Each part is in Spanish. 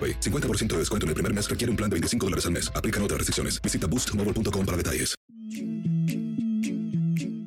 AroPay. 50% de descuento en el primer mes requiere un plan de 25 dólares al mes. Aplican otras restricciones. Visita boostmobile.com para detalles.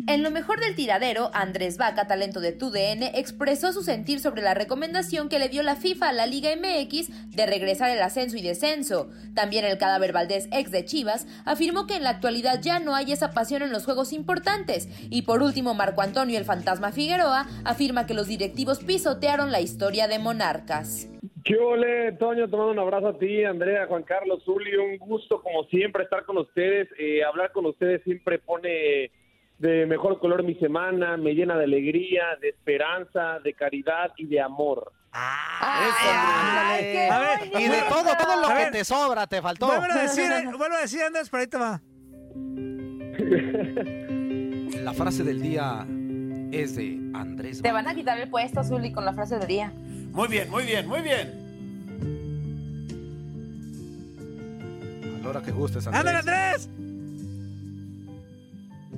En lo mejor del tiradero, Andrés Vaca, talento de TUDN, expresó su sentir sobre la recomendación que le dio la FIFA a la Liga MX de regresar el ascenso y descenso. También el cadáver Valdés, ex de Chivas, afirmó que en la actualidad ya no hay esa pasión en los juegos importantes. Y por último, Marco Antonio, el fantasma Figueroa, afirma que los directivos pisotearon la historia de Monarcas. ¿Qué ole, Toño? Te mando un abrazo a ti, Andrea, Juan Carlos, Zuli. Un gusto, como siempre, estar con ustedes. Eh, hablar con ustedes siempre pone de mejor color mi semana, me llena de alegría, de esperanza, de caridad y de amor. Ay, qué A ver, bonito. y de todo, todo lo A que ver, te sobra, te faltó. Vuelvo a decir, vuelvo a decir, Andrés, por ahí te va. La frase del día es de Andrés. Te van a quitar el puesto, Zuli, con la frase del día. Muy bien, muy bien, muy bien. A la hora que gustes, Andrés. ¡Ándale, Andrés!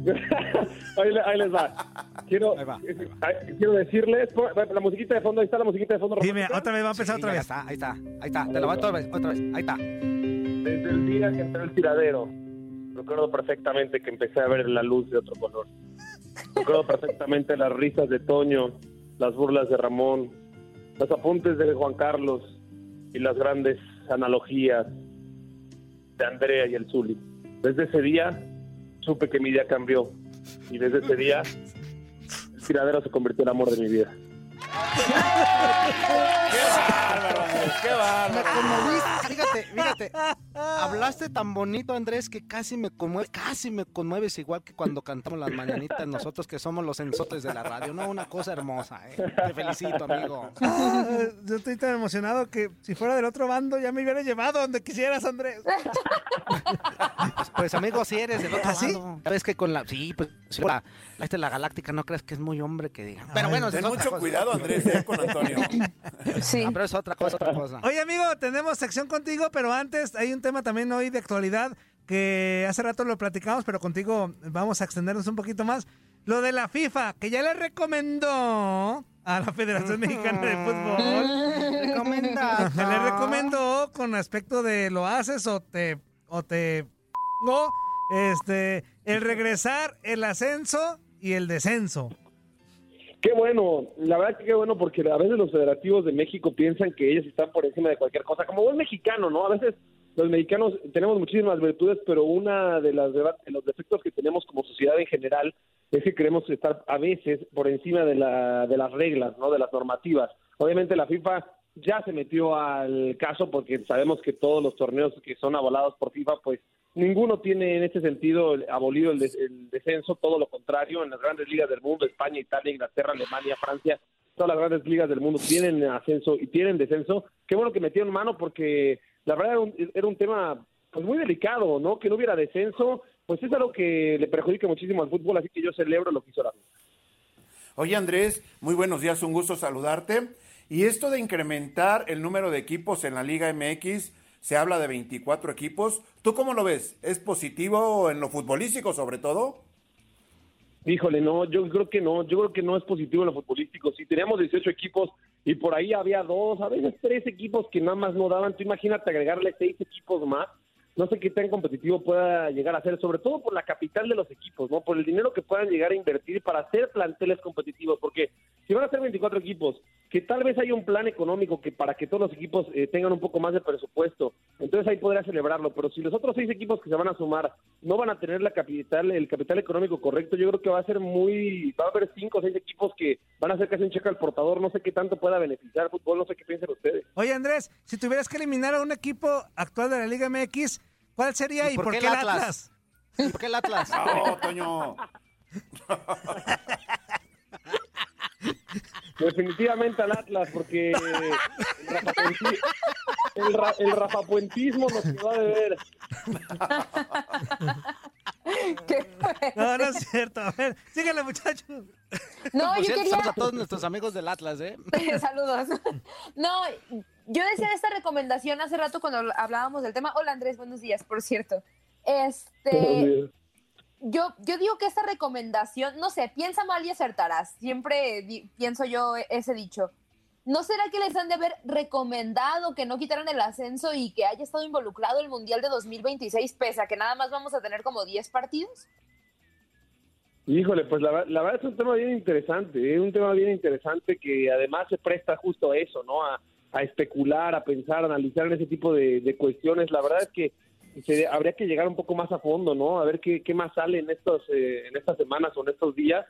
ahí, le- ahí les va. Quiero, Ahí va. eh, quiero decirles, la musiquita de fondo, ahí está la musiquita de fondo. Dime, romántica. otra vez, va a empezar Sí, otra vez. está, ahí está, ahí está. Te lo va otra vez, otra vez. Ahí está. Desde el día que entré al tiradero, recuerdo perfectamente que empecé a ver la luz de otro color. Recuerdo perfectamente las risas de Toño, las burlas de Ramón, los apuntes de Juan Carlos y las grandes analogías de Andrea y el Zuli. Desde ese día supe que mi día cambió y desde ese día el tiradero se convirtió en el amor de mi vida. ¡Qué bárbaro, Andrés! ¡Qué Me conmoviste, fíjate, fíjate. Hablaste tan bonito, Andrés, que casi me conmueves, casi me conmueves igual que cuando cantamos las mañanitas nosotros que somos los ensotes de la radio. No, una cosa hermosa, ¿eh? Te felicito, amigo. Ah, Yo estoy tan emocionado que si fuera del otro bando ya me hubiera llevado donde quisieras, Andrés. Pues, pues, amigo, si eres del otro ¿Ah, sí? bando. Sabes que con la, sí, pues, sí, la, la, esta, la galáctica no crees que es muy hombre que diga. Pero bueno, Ten es mucho cosa. cuidado, Andrés, eh, con Antonio. Sí. Ah, pero es otra cosa, otra cosa. Oye, amigo, tenemos sección contigo, pero antes hay un tema también hoy de actualidad que hace rato lo platicamos, pero contigo vamos a extendernos un poquito más. Lo de la FIFA, que ya le recomendó a la Federación Mexicana de Fútbol. Recomendado. Le recomendó con aspecto de lo haces o te o te no, este el regresar, el ascenso y el descenso. Qué bueno, la verdad que qué bueno porque a veces los federativos de México piensan que ellos están por encima de cualquier cosa, como buen mexicano, ¿no? A veces los mexicanos tenemos muchísimas virtudes, pero una de las de los defectos que tenemos como sociedad en general es que queremos estar a veces por encima de, la, de las reglas, ¿no? De las normativas. Obviamente la FIFA ya se metió al caso porque sabemos que todos los torneos que son avalados por FIFA, pues ninguno tiene en ese sentido abolido el, des- el descenso, todo lo contrario, en las grandes ligas del mundo, España, Italia, Inglaterra, Alemania, Francia, todas las grandes ligas del mundo tienen ascenso y tienen descenso. Qué bueno que metieron mano porque la verdad era un, era un tema pues muy delicado, ¿no? Que no hubiera descenso, pues es algo que le perjudica muchísimo al fútbol, así que yo celebro lo que hizo la Oye Andrés, muy buenos días, un gusto saludarte. Y esto de incrementar el número de equipos en la Liga MX, se habla de 24 equipos. ¿Tú cómo lo ves? ¿Es positivo en lo futbolístico sobre todo? Híjole, no, yo creo que no, yo creo que no es positivo en lo futbolístico. Si teníamos 18 equipos y por ahí había dos, a veces tres equipos que nada más no daban, tú imagínate agregarle seis equipos más, no sé qué tan competitivo pueda llegar a ser, sobre todo por la capital de los equipos, ¿no? Por el dinero que puedan llegar a invertir para hacer planteles competitivos, porque si van a ser 24 equipos, que tal vez haya un plan económico que para que todos los equipos eh, tengan un poco más de presupuesto, entonces ahí podría celebrarlo, pero si los otros seis equipos que se van a sumar no van a tener la capital, el capital económico correcto, yo creo que va a ser muy, va a haber cinco o seis equipos que van a hacer casi un cheque al portador, no sé qué tanto pueda beneficiar el fútbol, no sé qué piensan ustedes. Oye Andrés, si tuvieras que eliminar a un equipo actual de la Liga MX, ¿Cuál sería y, por, qué el Atlas? ¿Y por qué el Atlas? No, Toño. Definitivamente al Atlas, porque el, rafapuentismo nos quedó a deber. no, no es cierto. A ver, síguele, muchachos. No, yo quería... Saludos a todos nuestros amigos del Atlas, ¿eh? Saludos. No, yo decía esta recomendación hace rato cuando hablábamos del tema. Hola Andrés, buenos días, por cierto. Este, yo, yo digo que esta recomendación, no sé, piensa mal y acertarás. Siempre pienso yo ese dicho. ¿No será que les han de haber recomendado que no quitaran el ascenso y que haya estado involucrado el Mundial de 2026, pese a que nada más vamos a tener como 10 partidos? Híjole, pues la, verdad es un tema bien interesante, es ¿eh? un tema bien interesante que además se presta justo a eso, ¿no? A, a especular, a pensar, a analizar en ese tipo de, cuestiones. La verdad es que se, habría que llegar un poco más a fondo, ¿no? A ver qué, qué más sale en estos eh, en estas semanas o en estos días.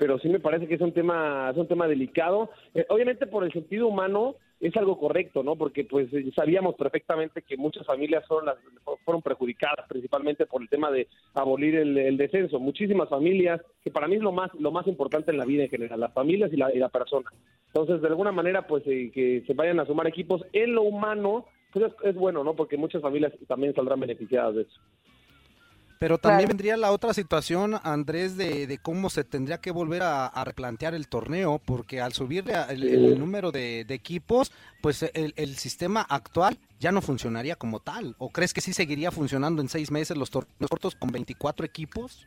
Pero sí me parece que es un tema es un tema delicado. Eh, obviamente por el sentido humano es algo correcto, ¿no? Porque pues sabíamos perfectamente que muchas familias fueron, las, fueron perjudicadas principalmente por el tema de abolir el, descenso. Muchísimas familias, que para mí es lo más lo más importante en la vida en general, las familias y la, y la persona. Entonces, de alguna manera, pues eh, que se vayan a sumar equipos en lo humano, pues es, bueno, ¿no? Porque muchas familias también saldrán beneficiadas de eso. Pero también vendría la otra situación, Andrés, de, cómo se tendría que volver a, replantear el torneo, porque al subir el, número de, equipos, pues el, el, sistema actual ya no funcionaría como tal. ¿O crees que sí seguiría funcionando en seis meses los torneos cortos con 24 equipos?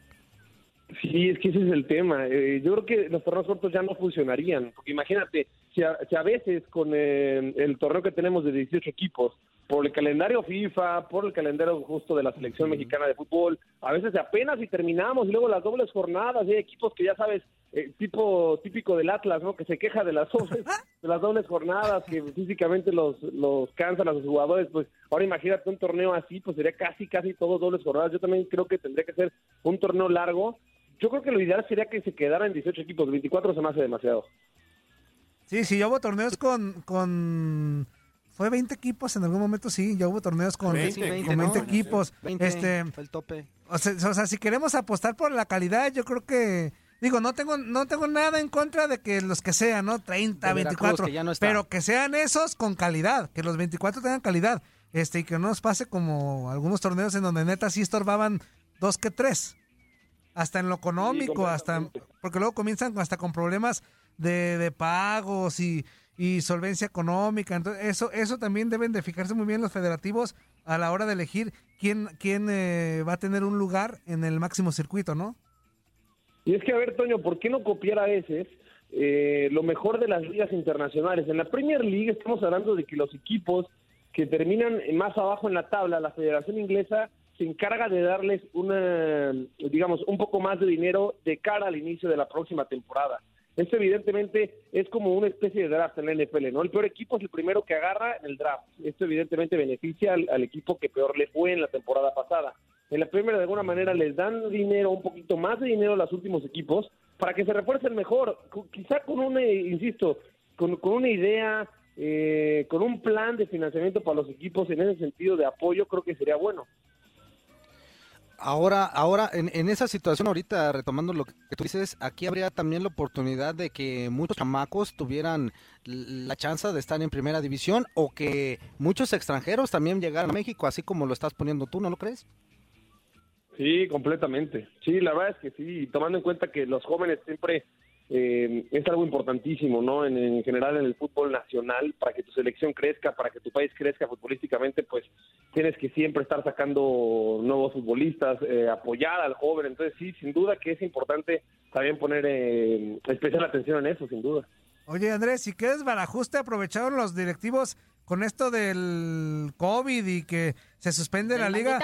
Sí, es que ese es el tema. Eh, yo creo que los torneos cortos ya no funcionarían. Porque imagínate, si a, si a veces con eh, el torneo que tenemos de 18 equipos, por el calendario FIFA, por el calendario justo de la selección mexicana de fútbol, a veces apenas y terminamos, y luego las dobles jornadas, y hay equipos que ya sabes, eh, tipo típico del Atlas, ¿no? Que se queja de las dobles, de las dobles jornadas, que físicamente los, los cansan a sus jugadores, pues ahora imagínate un torneo así, pues sería casi, casi todos dobles jornadas. Yo también creo que tendría que ser un torneo largo, yo creo que lo ideal sería que se quedara en 18 equipos, 24 se me hace demasiado. Sí, sí, yo hubo torneos con, con... Fue 20 equipos en algún momento, sí, ya hubo torneos con 20, equipos. este, fue el tope. O sea, o sea, si queremos apostar por la calidad, yo creo que... Digo, no tengo, no tengo nada en contra de que los que sean, ¿no? 30, 24, pero que sean esos con calidad, que los 24 tengan calidad. Este, y que no nos pase como algunos torneos en donde neta sí estorbaban dos que tres hasta en lo económico, hasta porque luego comienzan hasta con problemas de, de pagos y, y, solvencia económica. Entonces, eso, eso también deben de fijarse muy bien los federativos a la hora de elegir quién, quién eh, va a tener un lugar en el máximo circuito, ¿no? Y es que, a ver, Toño, ¿por qué no copiar a veces eh, lo mejor de las ligas internacionales? En la Premier League estamos hablando de que los equipos que terminan más abajo en la tabla, la Federación Inglesa se encarga de darles una, digamos, un poco más de dinero de cara al inicio de la próxima temporada. Esto evidentemente es como una especie de draft en la NFL, ¿no? El peor equipo es el primero que agarra en el draft. Esto evidentemente beneficia al, equipo que peor le fue en la temporada pasada. En la primera, de alguna manera, les dan dinero, un poquito más de dinero a los últimos equipos para que se refuercen mejor. Quizá con una, insisto, con, con una idea, eh, con un plan de financiamiento para los equipos en ese sentido de apoyo, creo que sería bueno. Ahora, ahora en, en, esa situación ahorita, retomando lo que tú dices, aquí habría también la oportunidad de que muchos chamacos tuvieran la chance de estar en primera división o que muchos extranjeros también llegaran a México, así como lo estás poniendo tú, ¿no lo crees? Sí, completamente. Sí, la verdad es que sí, tomando en cuenta que los jóvenes siempre eh, es algo importantísimo, ¿no? En, general en el fútbol nacional, para que tu selección crezca, para que tu país crezca futbolísticamente, pues tienes que siempre estar sacando nuevos futbolistas, eh, apoyar al joven. Entonces sí, sin duda que es importante también poner eh, especial atención en eso, sin duda. Oye Andrés, ¿y qué desbarajuste aprovecharon los directivos con esto del COVID y que se suspende la liga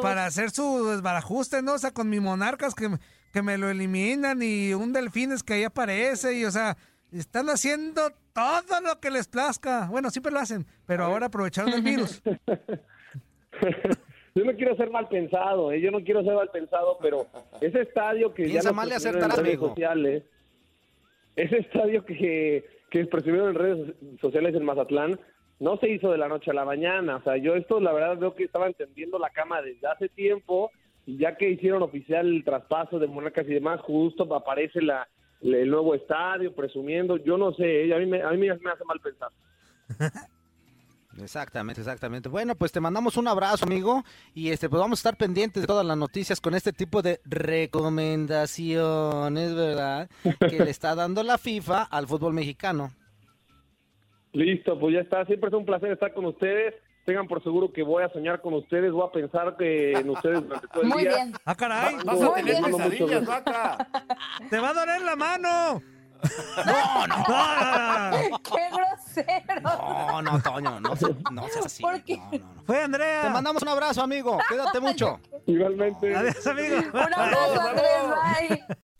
para hacer su desbarajuste, ¿no? O sea, con mi monarcas que que me lo eliminan y un delfines que ahí aparece y o sea, están haciendo todo lo que les plazca. Bueno, siempre lo hacen, pero ahora aprovecharon el virus. yo no quiero ser mal pensado, ¿eh? yo no quiero ser mal pensado, pero ese estadio que ya mal en redes sociales, ese estadio que, que en redes sociales en Mazatlán, no se hizo de la noche a la mañana. O sea, yo esto la verdad veo que estaba entendiendo la cama desde hace tiempo ya que hicieron oficial el traspaso de Monarcas y demás, justo aparece la, el nuevo estadio, presumiendo, yo no sé, ¿eh? a mí me, a mí me hace mal pensar. Exactamente, exactamente. Bueno, pues te mandamos un abrazo, amigo, y este pues vamos a estar pendientes de todas las noticias con este tipo de recomendaciones, ¿verdad? Que le está dando la FIFA al fútbol mexicano. Listo, pues ya está, siempre es un placer estar con ustedes tengan por seguro que voy a soñar con ustedes, voy a pensar que en ustedes durante todo el Muy día. Bien. Ah, caray. Vas a tener pesadillas, vaca. Te va a doler la mano. No, no. ¡Qué grosero! No, no, Toño, no, no seas así. ¿Por qué? No, no, Fue Andrea. Te mandamos un abrazo, amigo. Cuídate mucho. Igualmente. Adiós, amigo. Un abrazo, Andrés. Bye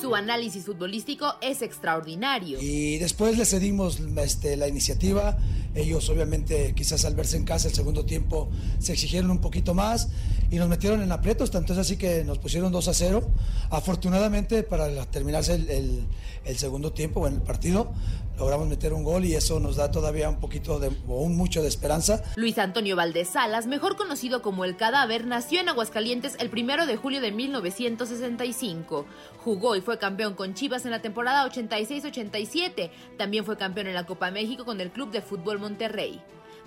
Su análisis futbolístico es extraordinario. Y después le cedimos este, la iniciativa. Ellos obviamente quizás al verse en casa el segundo tiempo se exigieron un poquito más y nos metieron en aprietos, tanto así que nos pusieron 2 a 0. Afortunadamente para terminarse el, segundo tiempo o en el partido, logramos meter un gol y eso nos da todavía un poquito de, o un mucho de esperanza. Luis Antonio Valdés Salas, mejor conocido como El Cadáver, nació en Aguascalientes el primero de julio de 1965. Jugó y fue campeón con Chivas en la temporada 86-87. También fue campeón en la Copa México con el Club de Fútbol Monterrey.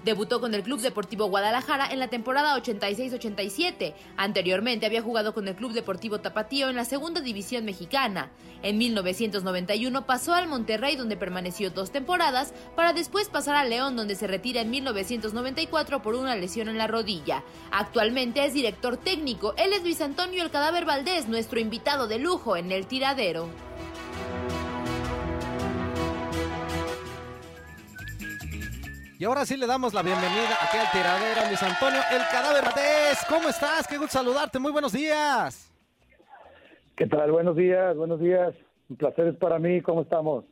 Debutó con el Club Deportivo Guadalajara en la temporada 86-87. Anteriormente había jugado con el Club Deportivo Tapatío en la segunda división mexicana. En 1991 pasó al Monterrey donde permaneció dos temporadas para después pasar a León donde se retira en 1994 por una lesión en la rodilla. Actualmente es director técnico. Él es Luis Antonio El Cadáver Valdés, nuestro invitado de lujo en el tiradero. Y ahora sí le damos la bienvenida aquí al tiradero, Luis Antonio, el cadáver Valdés. ¿Cómo estás? Qué gusto saludarte. Muy buenos días. ¿Qué tal? Buenos días, buenos días. Un placer es para mí. ¿Cómo estamos?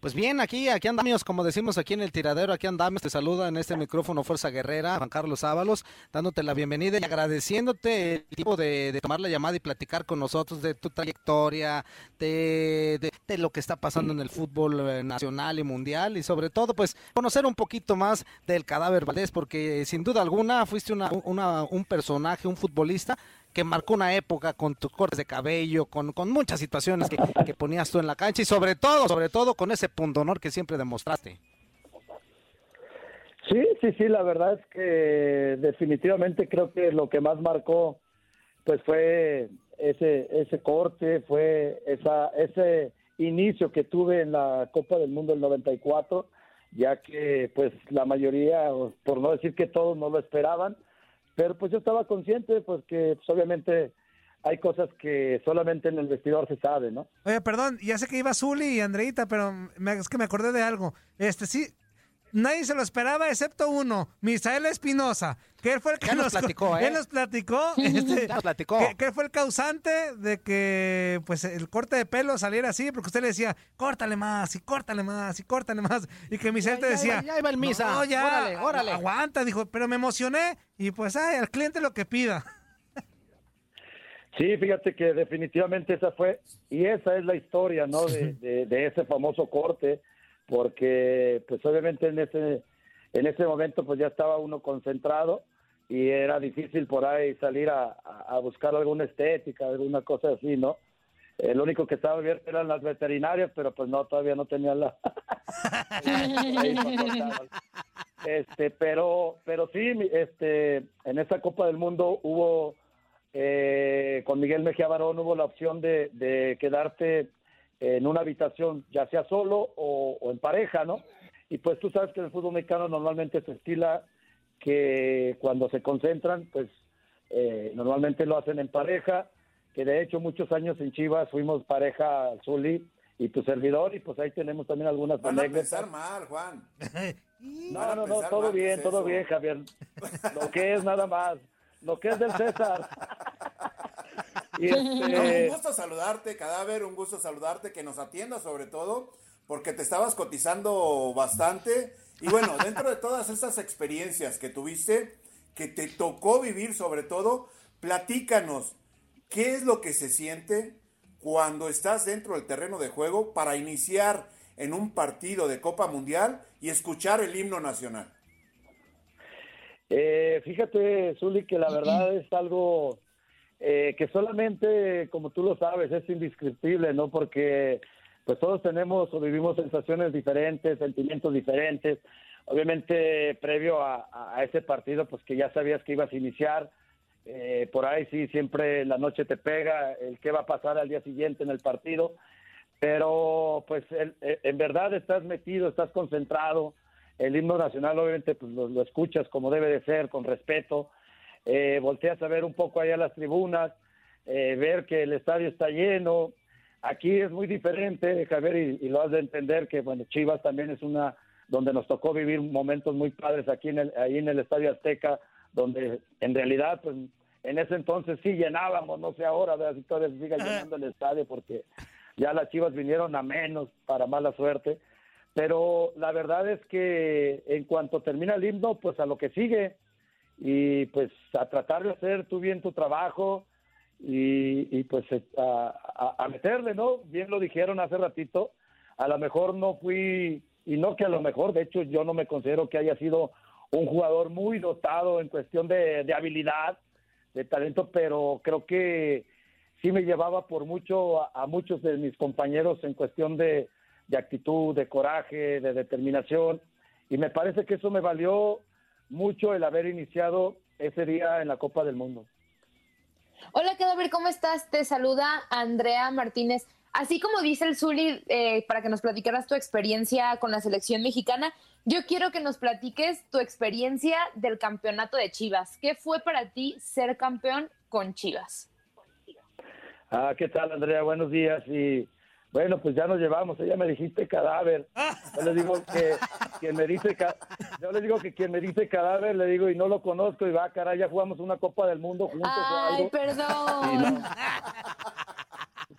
Pues bien, aquí, aquí andamos, como decimos aquí en el tiradero, aquí andamos, te saluda en este micrófono Fuerza Guerrera, Juan Carlos Ábalos, dándote la bienvenida y agradeciéndote el tiempo de, tomar la llamada y platicar con nosotros de tu trayectoria, de, de, lo que está pasando en el fútbol eh, nacional y mundial. Y sobre todo pues conocer un poquito más del cadáver Valdés, porque sin duda alguna fuiste una, una, un personaje, un futbolista que marcó una época con tus cortes de cabello, con, con muchas situaciones que, que, ponías tú en la cancha y sobre todo, sobre todo con ese punto honor que siempre demostraste. Sí, sí, sí, la verdad es que definitivamente creo que lo que más marcó pues fue ese ese corte, fue esa ese inicio que tuve en la Copa del Mundo del 94, ya que pues la mayoría, por no decir que todos no lo esperaban, pero pues yo estaba consciente, pues que pues, obviamente hay cosas que solamente en el vestidor se sabe, ¿no? Oye, perdón, ya sé que iba Zuli y Andreita, pero es que me acordé de algo. Este sí, nadie se lo esperaba excepto uno, Misael Espinosa, que él fue el que Ya nos platicó, ¿eh? él nos platicó, este, Ya nos platicó. Que, fue el causante de que pues el corte de pelo saliera así, porque usted le decía, córtale más, y córtale más, y córtale más, y que Misael Ya, te ya decía, iba- ya iba el misa. no, ya, Órale, órale". aguanta, dijo, pero me emocioné, y pues, ay, al cliente lo que pida. Sí, fíjate que definitivamente esa fue, y esa es la historia, ¿no? De, de- de ese famoso corte, porque pues obviamente en ese, en ese momento pues ya estaba uno concentrado y era difícil por ahí salir a, a- buscar alguna estética, alguna cosa así, ¿no? Lo único que estaba abierto eran las veterinarias, pero pues no, todavía no tenían la... Este, pero, pero sí, este, en esta Copa del Mundo hubo eh, con Miguel Mejía Barón hubo la opción de, de quedarte en una habitación, ya sea solo o, o en pareja, ¿no? Y pues tú sabes que en el fútbol mexicano normalmente se estila que cuando se concentran, pues eh, normalmente lo hacen en pareja, que de hecho muchos años en Chivas fuimos pareja Zuli y tu servidor, y pues ahí tenemos también algunas Van a pensar mal, Juan. No, no, no, todo mal, ¿qué bien, es todo bien, Javier. Lo que es nada más, lo que es del César. Y No, este, un gusto saludarte, cadáver, un gusto saludarte, que nos atienda sobre todo, porque te estabas cotizando bastante. Y bueno, dentro de todas esas experiencias que tuviste, que te tocó vivir sobre todo, platícanos, ¿qué es lo que se siente cuando estás dentro del terreno de juego para iniciar en un partido de Copa Mundial y escuchar el himno nacional? Eh, fíjate, Zuli, que la verdad es algo eh, que solamente, como tú lo sabes, es indescriptible, ¿no? Porque pues todos tenemos o vivimos sensaciones diferentes, sentimientos diferentes. Obviamente, previo a, a ese partido, pues que ya sabías que ibas a iniciar, eh, por ahí sí, siempre la noche te pega el qué va a pasar al día siguiente en el partido, pero pues el- eh, en verdad estás metido, estás concentrado, el himno nacional obviamente pues lo, lo escuchas como debe de ser, con respeto, eh, volteas a ver un poco allá las tribunas, eh, ver que el estadio está lleno, aquí es muy diferente, Javier, y, y lo has de entender que bueno, Chivas también es una donde nos tocó vivir momentos muy padres aquí en el, ahí en el Estadio Azteca, donde en realidad pues en ese entonces sí llenábamos, no sé ahora, ¿verdad? si todavía se sigue llenando el estadio porque ya las Chivas vinieron a menos para mala suerte, pero la verdad es que en cuanto termina el himno, pues a lo que sigue y pues a tratar de hacer tú bien tu trabajo y, y, pues eh, a, a- a meterle, ¿no? Bien lo dijeron hace ratito, a lo mejor no fui, y no que a lo mejor, de hecho yo no me considero que haya sido un jugador muy dotado en cuestión de, de habilidad, de talento, pero creo que sí me llevaba por mucho a, a muchos de mis compañeros en cuestión de, de actitud, de coraje, de determinación, y me parece que eso me valió mucho el haber iniciado ese día en la Copa del Mundo. Hola, Cadáver, ¿cómo estás? Te saluda Andrea Martínez. Así como dice el Zuli, eh, para que nos platicaras tu experiencia con la selección mexicana, yo quiero que nos platiques tu experiencia del campeonato de Chivas. ¿Qué fue para ti ser campeón con Chivas? Ah, ¿qué tal, Andrea? Buenos días. Y bueno, pues ya nos llevamos. Ella me dijiste cadáver. Yo le digo que quien me dice, yo le digo que quien me dice cadáver, le digo y no lo conozco y va, caray, ya jugamos una Copa del Mundo juntos o Ay, algo. perdón.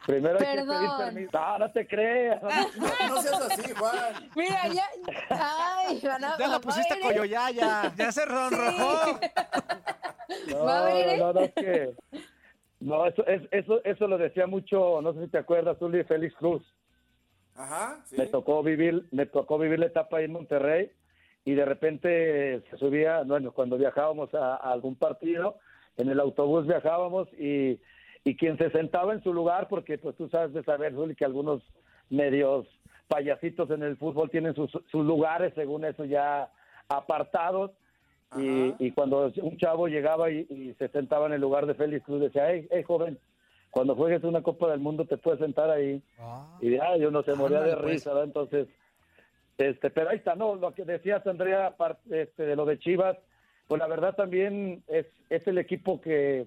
Primero hay que pedir Perdón. permiso. No, no te creas. No seas así, Juan. Mira, ya. Ay, van a, Ya a pusiste venir- coyoyaya. Ya se sonrojó. No, venir, ¿eh? no, no, es que... No, eso, es- eso, eso lo decía mucho, no sé si te acuerdas, Zuli, Félix Cruz. Ajá, sí. me tocó vivir me tocó vivir la etapa ahí en Monterrey y de repente se subía bueno cuando viajábamos a, a algún partido en el autobús viajábamos y, y quien se sentaba en su lugar porque pues tú sabes de saber Zuli, que algunos medios payasitos en el fútbol tienen sus, sus lugares según eso ya apartados y, y cuando un chavo llegaba y, y se sentaba en el lugar de Félix Cruz decía hey, hey joven cuando juegues una Copa del Mundo te puedes sentar ahí y ya yo no se moría de Ándale, pues. risa entonces este pero ahí está no lo que decías Andrea aparte, este, de lo de Chivas pues la verdad también es es el equipo que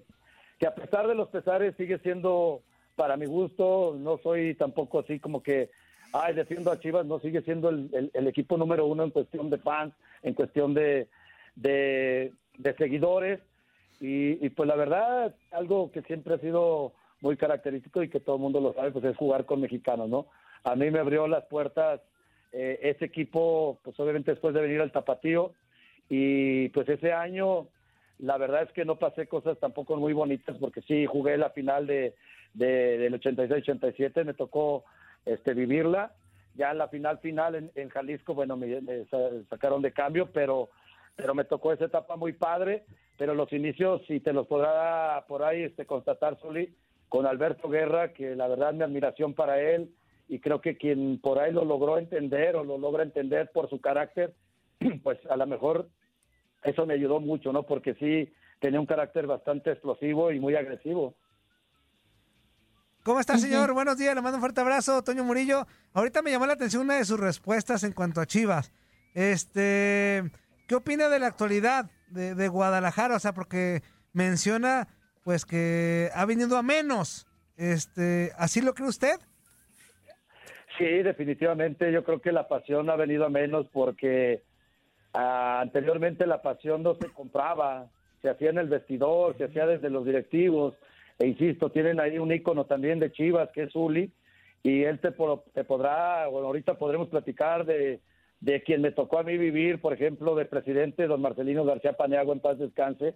que a pesar de los pesares sigue siendo para mi gusto no soy tampoco así como que ay, defiendo a Chivas, no sigue siendo el, el- el equipo número uno en cuestión de fans, en cuestión de, de, seguidores. Y, pues la verdad, algo que siempre ha sido muy característico y que todo el mundo lo sabe, pues es jugar con mexicanos, ¿no? A mí me abrió las puertas eh, ese equipo, pues obviamente después de venir al Tapatío, y pues ese año la verdad es que no pasé cosas tampoco muy bonitas porque sí jugué la final de, de- del 86-87, me tocó este vivirla. Ya en la final final en, Jalisco, bueno, me, me sa- sacaron de cambio, pero pero me tocó esa etapa muy padre, pero los inicios si te los podrá por ahí este constatar Soli con Alberto Guerra, que la verdad mi admiración para él y creo que quien por ahí lo logró entender o lo logra entender por su carácter, pues a lo mejor eso me ayudó mucho, ¿no? Porque sí tenía un carácter bastante explosivo y muy agresivo. ¿Cómo está, señor? Buenos días, le mando un fuerte abrazo, Toño Murillo. Ahorita me llamó la atención una de sus respuestas en cuanto a Chivas. Este, ¿qué opina de la actualidad de, Guadalajara? O sea, porque menciona, pues, que ha venido a menos. Este, ¿así lo cree usted? Sí, definitivamente yo creo que la pasión ha venido a menos porque ah, anteriormente la pasión no se compraba, se hacía en el vestidor, se hacía desde los directivos, e insisto, tienen ahí un ícono también de Chivas que es Uli, y él te, te podrá, bueno, ahorita podremos platicar de, de quien me tocó a mí vivir, por ejemplo, del presidente don Marcelino García Paniagua, en paz descanse,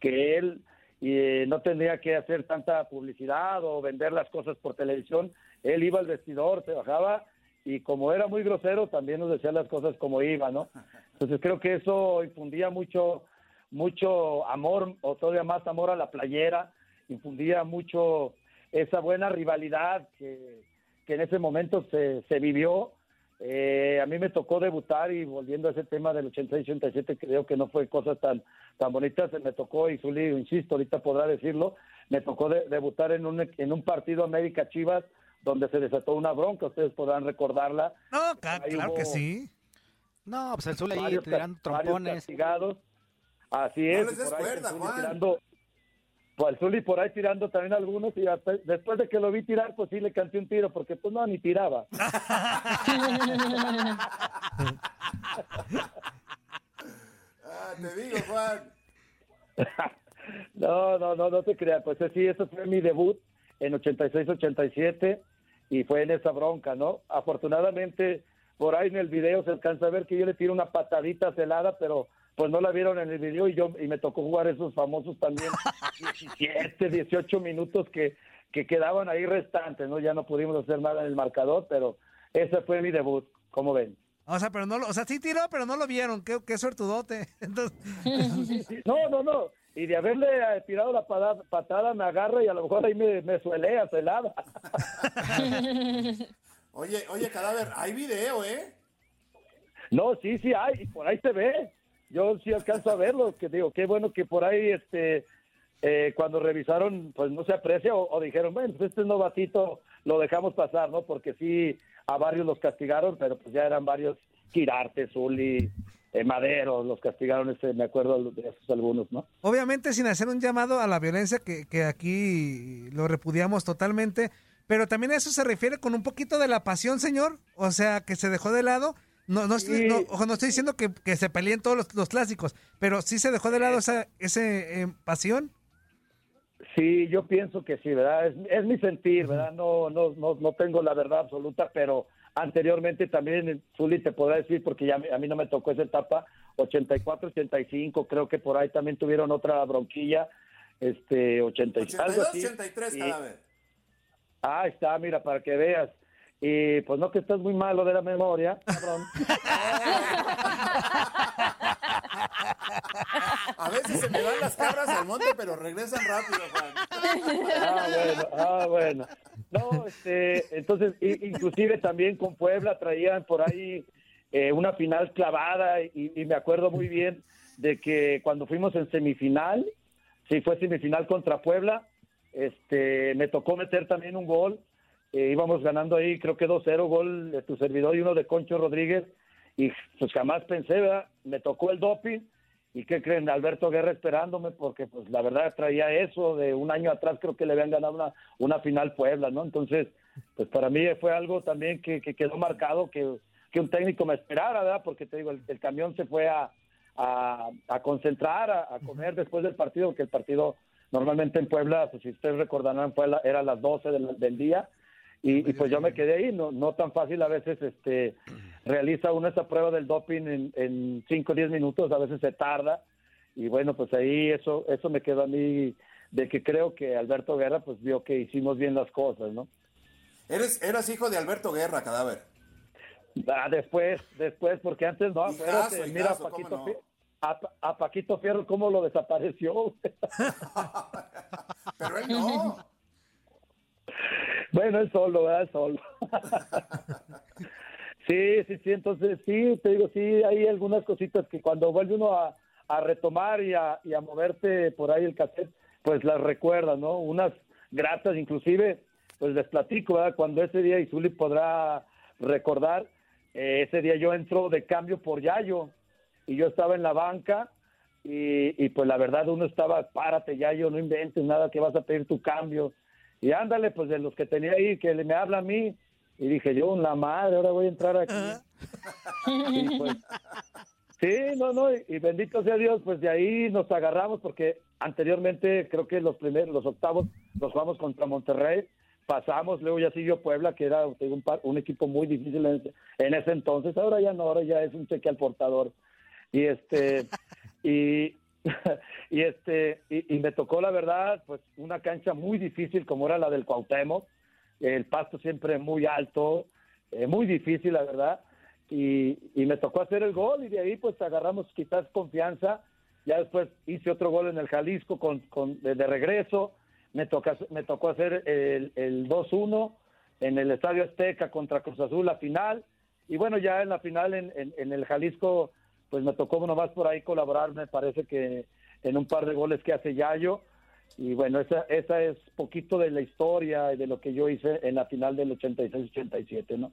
que él eh, no tendría que hacer tanta publicidad o vender las cosas por televisión. Él iba al vestidor, se bajaba y como era muy grosero, también nos decía las cosas como iba, ¿no? Entonces creo que eso infundía mucho, mucho amor, o todavía más amor a la playera, infundía mucho esa buena rivalidad que, en ese momento se, se vivió. Eh, a mí me tocó debutar y volviendo a ese tema del 86-87, creo que no fue cosa tan, tan bonita, se me tocó, y Zuli, insisto, ahorita podrá decirlo, me tocó de- debutar en un, en un partido América Chivas donde se desató una bronca, ustedes podrán recordarla. No, ca- Ahí claro que sí. No, pues el Zuli ahí tirando trompones. castigados. Así No es. les y des por ahí cuerda, el Zuli Juan. tirando, pues Zuli por ahí tirando también algunos y hasta- después de que lo vi tirar, pues sí le canté un tiro, porque pues no, ni tiraba. Ah, te digo, Juan. No, no, no, no te creas. Pues sí, eso fue mi debut en 86-87 y fue en esa bronca, ¿no? Afortunadamente, por ahí en el video se alcanza a ver que yo le tiro una patadita celada, pero pues no la vieron en el video y yo y me tocó jugar esos famosos también 17, 18 minutos que, que quedaban ahí restantes, ¿no? Ya no pudimos hacer nada en el marcador, pero ese fue mi debut, como ven. O sea, pero no lo, o sea, sí tiró, pero no lo vieron. Qué, qué suertudote. Entonces, No, no, no. Y de haberle eh, tirado la patada, patada me agarra y a lo mejor ahí me, me suelea. Oye, oye, cadáver, hay video, ¿eh? No, sí, sí hay, y por ahí se ve. Yo sí alcanzo a verlo, que digo, qué bueno que por ahí, este, eh, cuando revisaron, pues no se aprecia o, dijeron, bueno, pues este novatito lo dejamos pasar, ¿no? Porque sí, a varios los castigaron, pero pues ya eran varios Quirarte, Zuli, eh, Madero, los castigaron, ese, me acuerdo de esos algunos, ¿no? obviamente sin hacer un llamado a la violencia, que, que aquí lo repudiamos totalmente, pero también a eso se refiere con un poquito de la pasión, señor. O sea, que se dejó de lado. No, no, estoy, Sí. no, ojo, no estoy diciendo que, que se peleen todos los, los clásicos, pero sí se dejó de lado esa ese, eh, pasión. Sí, yo pienso que sí, ¿verdad? Es, es mi sentir, ¿verdad? No, no, no, no tengo la verdad absoluta, pero anteriormente también, Zuli te podrá decir, porque ya me- a mí no me tocó esa etapa, 84, 85, creo que por ahí también tuvieron otra bronquilla, este, 80, algo 82, así. 83, Y- cadáver. Ah, está, mira, para que veas. Y pues no que estás muy malo de la memoria, cabrón. A veces se me van las cabras al monte, pero regresan rápido, Juan. Ah, bueno, ah, bueno. No, este, entonces, inclusive también con Puebla traían por ahí eh, una final clavada y, y me acuerdo muy bien de que cuando fuimos en semifinal, sí fue semifinal contra Puebla, este, me tocó meter también un gol, eh, íbamos ganando ahí creo que 2-0 gol de tu servidor y uno de Concho Rodríguez y pues jamás pensé, ¿verdad? Me tocó el doping ¿Y qué creen? Alberto Guerra esperándome porque pues la verdad traía eso de un año atrás creo que le habían ganado una, una final Puebla, ¿no? Entonces, pues para mí fue algo también que, que quedó marcado que, que un técnico me esperara, ¿verdad? Porque te digo, el, el camión se fue a, a, a concentrar, a, a comer después del partido, porque el partido normalmente en Puebla, pues si ustedes recordarán, fue a la- era a las 12 del, del día y, y pues yo me quedé ahí, no, no tan fácil a veces este realiza uno esa prueba del doping en, en 5 o 10 minutos, a veces se tarda y bueno, pues ahí eso eso me quedó a mí de que creo que Alberto Guerra pues vio que hicimos bien las cosas, ¿no? Eres, eras hijo de Alberto Guerra, cadáver. Ah, después, después, porque antes no, Hijazo, mira hijazo, ¿cómo Paquito, no? A, a Paquito Fierro cómo lo desapareció. Pero él no. Bueno, es solo, ¿verdad? Es solo. sí, sí, sí, entonces sí, te digo, sí, hay algunas cositas que cuando vuelve uno a, a retomar y a, y a moverte por ahí el cassette, pues las recuerda, ¿no? Unas gratas, inclusive, pues les platico, ¿verdad? Cuando ese día Izuli podrá recordar, eh, ese día yo entro de cambio por Yayo y yo estaba en la banca y, y pues la verdad uno estaba, párate Yayo, no inventes nada que vas a pedir tu cambio. Y ándale, pues de los que tenía ahí, que le- me habla a mí. Y dije yo, la madre, ahora voy a entrar aquí. Y pues, sí, no, no, y, bendito sea Dios, pues de ahí nos agarramos porque anteriormente creo que los primeros, los octavos los jugamos contra Monterrey, pasamos, luego ya siguió Puebla, que era un, par- un equipo muy difícil en ese, en ese entonces, ahora ya no, ahora ya es un cheque al portador. Y este, y, y este, y, y me tocó la verdad, pues una cancha muy difícil como era la del Cuauhtémoc, el pasto siempre muy alto, eh, muy difícil la verdad, y, y me tocó hacer el gol y de ahí pues agarramos quizás confianza, ya después hice otro gol en el Jalisco con, con- de, de regreso, me, toca, me tocó hacer el, el 2-1 en el Estadio Azteca contra Cruz Azul la final, y bueno ya en la final en, en- en el Jalisco pues me tocó nomás por ahí colaborar, me parece que en un par de goles que hace Yayo, y bueno, esa, esa es poquito de la historia y de lo que yo hice en la final del 86-87, ¿no?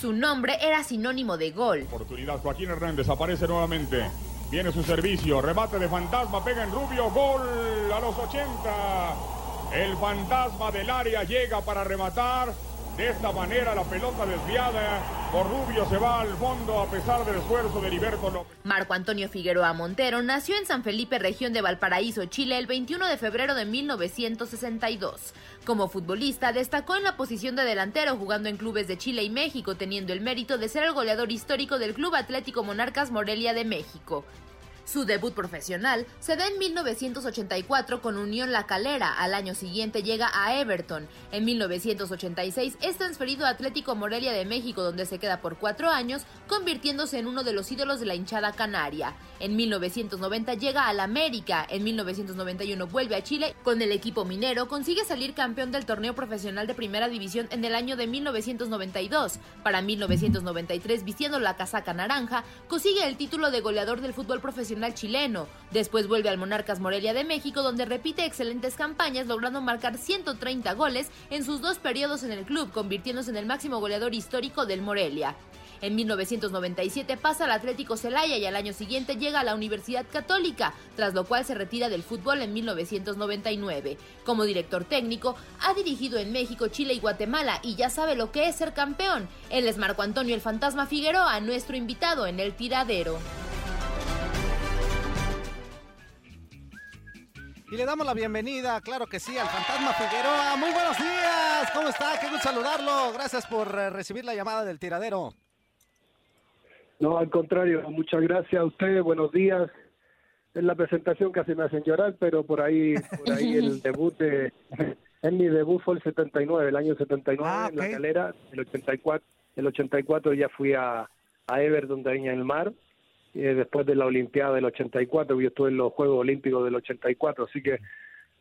Su nombre era sinónimo de gol. Oportunidad, Joaquín Hernández aparece nuevamente. Viene su servicio, remate de fantasma, pega en Rubio, gol a los 80. El fantasma del área llega para rematar. De esta manera la pelota desviada por Rubio se va al fondo a pesar del esfuerzo de López. Marco Antonio Figueroa Montero nació en San Felipe, región de Valparaíso, Chile, el 21 de febrero de 1962. Como futbolista, destacó en la posición de delantero jugando en clubes de Chile y México, teniendo el mérito de ser el goleador histórico del Club Atlético Monarcas Morelia de México. Su debut profesional se da en 1984 con Unión La Calera. Al año siguiente llega a Everton. En 1986 es transferido a Atlético Morelia de México, donde se queda por cuatro años, convirtiéndose en uno de los ídolos de la hinchada canaria. En 1990 llega al América. En 1991 vuelve a Chile. Con el equipo minero consigue salir campeón del torneo profesional de primera división en el año de 1992. Para 1993, vistiendo la casaca naranja, consigue el título de goleador del fútbol profesional chileno. Después vuelve al Monarcas Morelia de México, donde repite excelentes campañas, logrando marcar 130 goles en sus dos periodos en el club, convirtiéndose en el máximo goleador histórico del Morelia. En 1997 pasa al Atlético Celaya y al año siguiente llega a la Universidad Católica, tras lo cual se retira del fútbol en 1999. Como director técnico, ha dirigido en México, Chile y Guatemala y ya sabe lo que es ser campeón. Él es Marco Antonio el Fantasma Figueroa, nuestro invitado en el tiradero. Y le damos la bienvenida, claro que sí, al Fantasma Figueroa. Muy buenos días, ¿cómo está? Qué gusto saludarlo. Gracias por eh, recibir la llamada del tiradero. No, al contrario, muchas gracias a usted, buenos días. En la presentación casi me hacen llorar, pero por ahí, por ahí el debut de, en mi debut fue el 79, el año 79 en la calera, el 84, el 84 ya fui a, a Everton de Viña del Mar eh, después de la Olimpiada del 84, yo estuve en los Juegos Olímpicos del 84, así que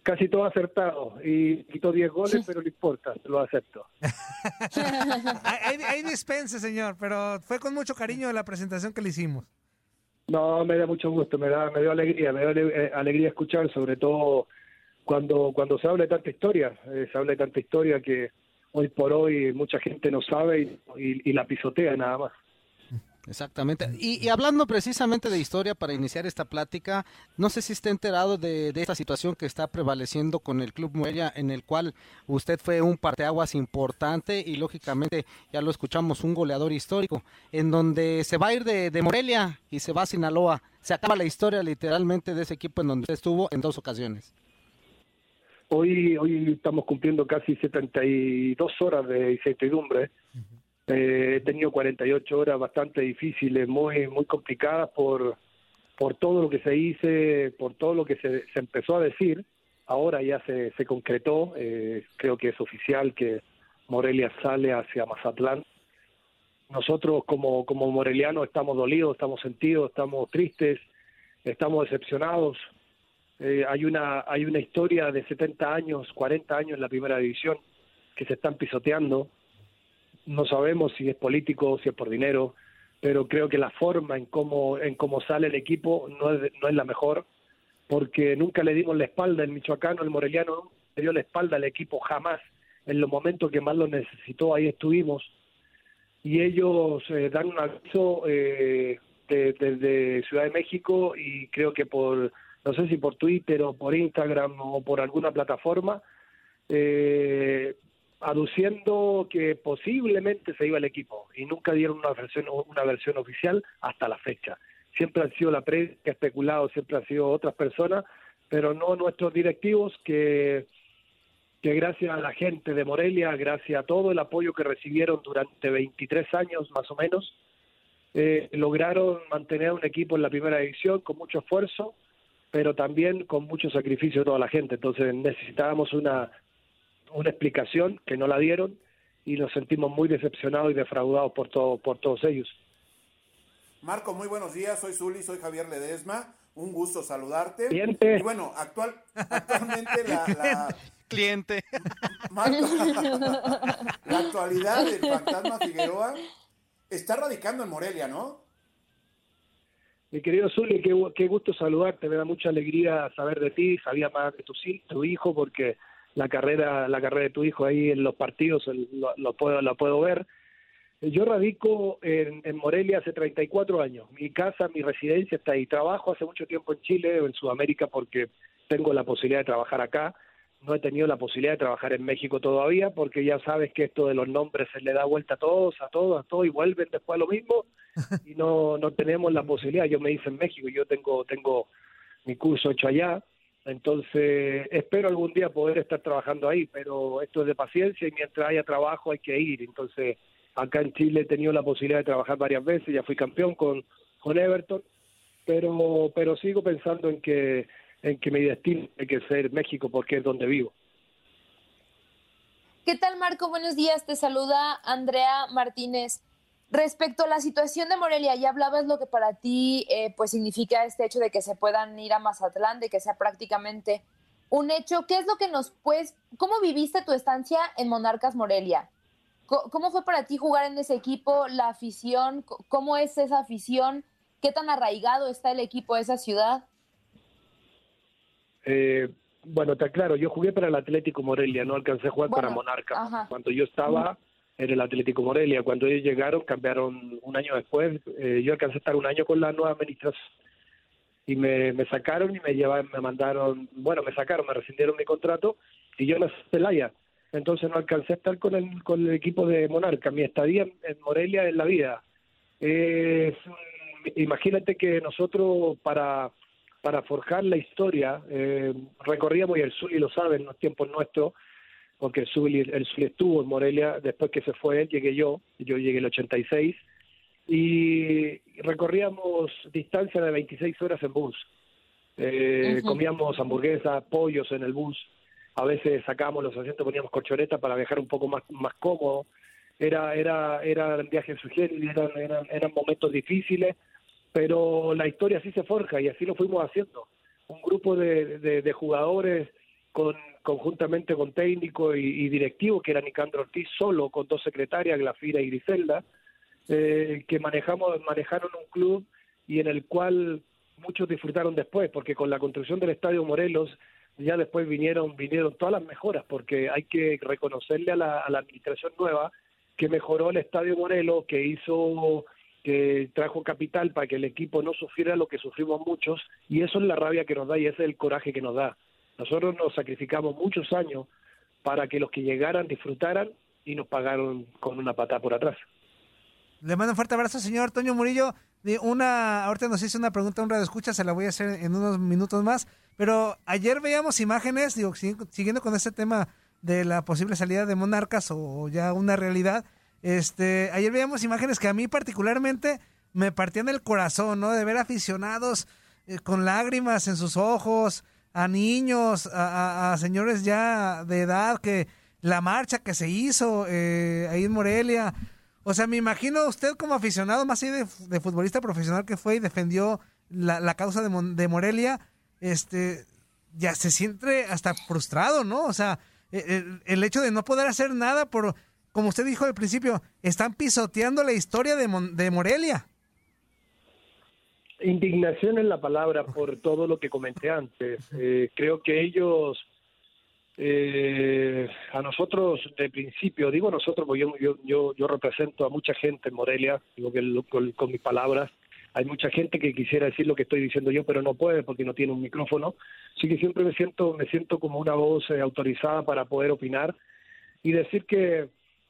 casi todo acertado. Y quitó 10 goles, pero no importa, lo acepto. Hay, hay dispense, señor, pero fue con mucho cariño la presentación que le hicimos. No, me da mucho gusto, me da, me dio alegría, me da ale- alegría escuchar, sobre todo cuando, cuando se habla de tanta historia, eh, se habla de tanta historia que hoy por hoy mucha gente no sabe y, y- y la pisotea nada más. Exactamente. Y, y hablando precisamente de historia para iniciar esta plática, no sé si está enterado de, de esta situación que está prevaleciendo con el Club Morelia, en el cual usted fue un parteaguas importante y lógicamente ya lo escuchamos, un goleador histórico, en donde se va a ir de, de Morelia y se va a Sinaloa. Se acaba la historia literalmente de ese equipo en donde usted estuvo en dos ocasiones. Hoy, hoy estamos cumpliendo casi 72 horas de incertidumbre. Eh, he tenido 48 horas bastante difíciles, muy muy complicadas por, por todo lo que se dice, por todo lo que se, se empezó a decir. Ahora ya se, se concretó, eh, creo que es oficial que Morelia sale hacia Mazatlán. Nosotros como, como morelianos estamos dolidos, estamos sentidos, estamos tristes, estamos decepcionados. Eh, hay una hay una historia de 70 años, 40 años en la primera división que se están pisoteando. No sabemos si es político si es por dinero, pero creo que la forma en cómo en cómo sale el equipo no es no es la mejor, porque nunca le dimos la espalda el michoacano, el moreliano le dio la espalda al equipo jamás. En los momentos que más lo necesitó ahí estuvimos y ellos eh, dan un aviso eh, de- desde Ciudad de México y creo que por, no sé si por Twitter o por Instagram o por alguna plataforma, eh, aduciendo que posiblemente se iba el equipo y nunca dieron una versión, una versión oficial hasta la fecha. Siempre han sido la prensa que ha especulado, siempre han sido otras personas, pero no nuestros directivos que que gracias a la gente de Morelia, gracias a todo el apoyo que recibieron durante 23 años más o menos, eh, lograron mantener un equipo en la primera división con mucho esfuerzo, pero también con mucho sacrificio de toda la gente. Entonces necesitábamos una, una explicación que no la dieron y nos sentimos muy decepcionados y defraudados por, todo, por todos ellos. Marco, muy buenos días. Soy Zuli, soy Javier Ledesma. Un gusto saludarte. Cliente. Y bueno, actual, actualmente la, la- Cliente. Marco, la actualidad del fantasma Figueroa está radicando en Morelia, ¿no? Mi querido Zuli, qué, qué gusto saludarte, me da mucha alegría saber de ti, sabía más de tu, tu hijo porque la carrera la carrera de tu hijo ahí en los partidos lo puedo lo puedo ver. Yo radico en, en Morelia hace 34 años. Mi casa, mi residencia está ahí. Trabajo hace mucho tiempo en Chile o en Sudamérica porque tengo la posibilidad de trabajar acá. No he tenido la posibilidad de trabajar en México todavía porque ya sabes que esto de los nombres se le da vuelta a todos, a todos, a todos y vuelven después a lo mismo y no, no tenemos la posibilidad. Yo me hice en México, yo tengo, tengo mi curso hecho allá, entonces espero algún día poder estar trabajando ahí, pero esto es de paciencia y mientras haya trabajo hay que ir. Entonces acá en Chile he tenido la posibilidad de trabajar varias veces, ya fui campeón con, con Everton, pero, pero sigo pensando en que, en que mi destino hay que ser México porque es donde vivo. ¿Qué tal, Marco? Buenos días. Te saluda Andrea Martínez. Respecto a la situación de Morelia, ya hablabas lo que para ti eh, pues significa este hecho de que se puedan ir a Mazatlán, de que sea prácticamente un hecho. ¿Qué es lo que nos puedes, cómo viviste tu estancia en Monarcas Morelia? ¿Cómo fue para ti jugar en ese equipo, la afición? ¿Cómo es esa afición? ¿Qué tan arraigado está el equipo de esa ciudad? Eh, bueno, te aclaro, yo jugué para el Atlético Morelia, no alcancé a jugar para Bueno, Monarca. ajá. Cuando yo estaba en el Atlético Morelia, cuando ellos llegaron, cambiaron un año después, eh, yo alcancé a estar un año con la nueva administración y me, me sacaron y me llevaron, me mandaron, bueno, me sacaron, me rescindieron mi contrato y yo en Celaya. Entonces no alcancé a estar con el, con el equipo de Monarca. Mi estadía en, Morelia es la vida. Imagínate que nosotros para para forjar la historia, eh, recorríamos, y el Zuli lo sabe en los tiempos nuestros, porque el Zuli, el Zuli estuvo en Morelia, después que se fue él, llegué yo, yo llegué el 86, y recorríamos distancia de 26 horas en bus. Eh. Comíamos hamburguesas, pollos en el bus, a veces sacábamos los asientos, poníamos colchonetas para viajar un poco más, más cómodo. Era, era, eran viajes sugeridos, eran, eran, eran momentos difíciles, pero la historia sí se forja y así lo fuimos haciendo. Un grupo de, de- de jugadores con conjuntamente con técnico y, directivo, que era Nicandro Ortiz solo, con dos secretarias, Glafira y Griselda, eh, que manejamos, manejaron un club y en el cual muchos disfrutaron después, porque con la construcción del Estadio Morelos ya después vinieron vinieron todas las mejoras, porque hay que reconocerle a la, a la administración nueva que mejoró el Estadio Morelos, que hizo que trajo capital para que el equipo no sufriera lo que sufrimos muchos y eso es la rabia que nos da y ese es el coraje que nos da. Nosotros nos sacrificamos muchos años para que los que llegaran disfrutaran y nos pagaron con una patada por atrás. Le mando un fuerte abrazo, señor Toño Murillo. Una, ahorita nos hizo una pregunta, un radio escucha, se la voy a hacer en unos minutos más. Pero ayer veíamos imágenes, digo, si- siguiendo con este tema de la posible salida de Monarcas o ya una realidad. Este, ayer veíamos imágenes que a mí particularmente me partían el corazón, ¿no? De ver aficionados eh, con lágrimas en sus ojos, a niños, a, señores ya de edad, que la marcha que se hizo eh, ahí en Morelia. O sea, me imagino usted como aficionado, más allá de, de futbolista profesional que fue y defendió la, la causa de, de Morelia, este, ya se siente hasta frustrado, ¿no? O sea, el, el hecho de no poder hacer nada por, como usted dijo al principio, están pisoteando la historia de, de Morelia. Indignación es la palabra por todo lo que comenté antes. Eh, creo que ellos, eh, a nosotros de principio, digo nosotros porque yo, yo, yo, yo represento a mucha gente en Morelia, digo que con mis palabras, hay mucha gente que quisiera decir lo que estoy diciendo yo, pero no puede porque no tiene un micrófono. Así que siempre me siento, me siento como una voz eh, autorizada para poder opinar y decir que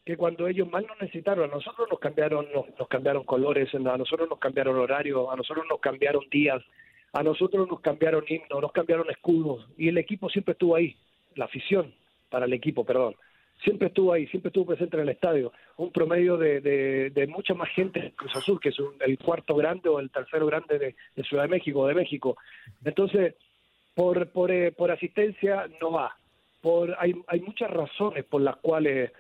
que cuando ellos más nos necesitaron, a nosotros nos cambiaron, nos, cambiaron colores, a nosotros nos cambiaron horario, a nosotros nos cambiaron días, a nosotros nos cambiaron himnos, nos cambiaron escudos, y el equipo siempre estuvo ahí, la afición para el equipo, perdón, siempre estuvo ahí, siempre estuvo presente en el estadio, un promedio de, de, mucha más gente en Cruz Azul, que es un- el cuarto grande o el tercero grande de, de Ciudad de México, de México. Entonces, por, por, eh, por asistencia no va. Por, hay, hay muchas razones por las cuales